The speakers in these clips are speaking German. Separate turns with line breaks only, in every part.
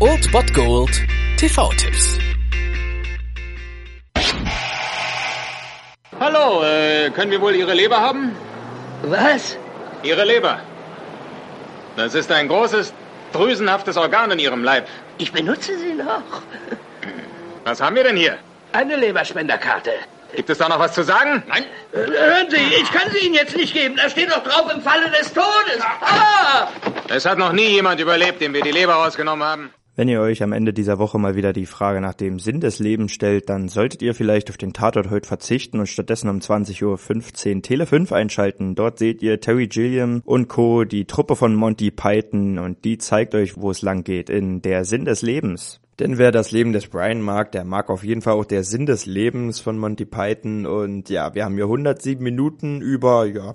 Old Bot Gold TV-Tipps.
Hallo, äh, können wir wohl Ihre Leber haben?
Was?
Ihre Leber. Das ist ein großes, drüsenhaftes Organ in Ihrem Leib.
Ich benutze sie noch.
Was haben wir denn hier?
Eine Leberspenderkarte.
Gibt es da noch was zu sagen?
Nein. Äh, hören Sie, ich kann sie Ihnen jetzt nicht geben. Da steht doch drauf im Falle des Todes. Ah!
Es hat noch nie jemand überlebt, dem wir die Leber rausgenommen haben.
Wenn ihr euch am Ende dieser Woche mal wieder die Frage nach dem Sinn des Lebens stellt, dann solltet ihr vielleicht auf den Tatort heute verzichten und stattdessen um 20.15 Uhr Tele 5 einschalten. Dort seht ihr Terry Gilliam und Co., die Truppe von Monty Python und die zeigt euch, wo es lang geht in Der Sinn des Lebens. Denn wer das Leben des Brian mag, der mag auf jeden Fall auch der Sinn des Lebens von Monty Python. Und ja, wir haben hier 107 Minuten über, ja,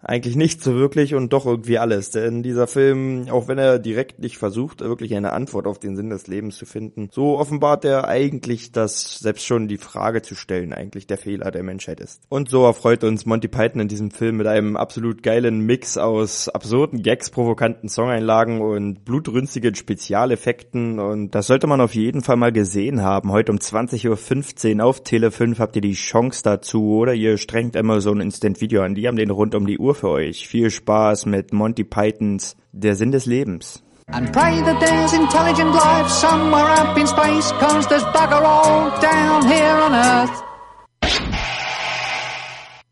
eigentlich nicht so wirklich und doch irgendwie alles. Denn dieser Film, auch wenn er direkt nicht versucht, wirklich eine Antwort auf den Sinn des Lebens zu finden, so offenbart er eigentlich, dass selbst schon die Frage zu stellen eigentlich der Fehler der Menschheit ist. Und so erfreut uns Monty Python in diesem Film mit einem absolut geilen Mix aus absurden Gags, provokanten Songeinlagen und blutrünstigen Spezialeffekten und das sollte man auf jeden Fall mal gesehen haben. Heute um 20.15 Uhr auf Tele 5 habt ihr die Chance dazu oder ihr strengt Amazon Instant Video an. Die haben den rund um die Uhr Uhr für euch. Viel Spaß mit Monty Pythons Der Sinn des Lebens. And pray that there's intelligent life somewhere up in space, cause there's bugger all down here on Earth.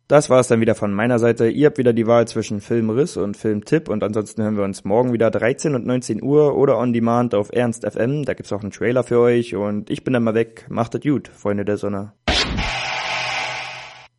Das war es dann wieder von meiner Seite. Ihr habt wieder die Wahl zwischen Filmriss und Filmtipp und ansonsten hören wir uns morgen wieder 13 und 19 Uhr oder on demand auf Ernst FM. Da gibt's auch einen Trailer für euch und ich bin dann mal weg. Macht es gut, Freunde der Sonne.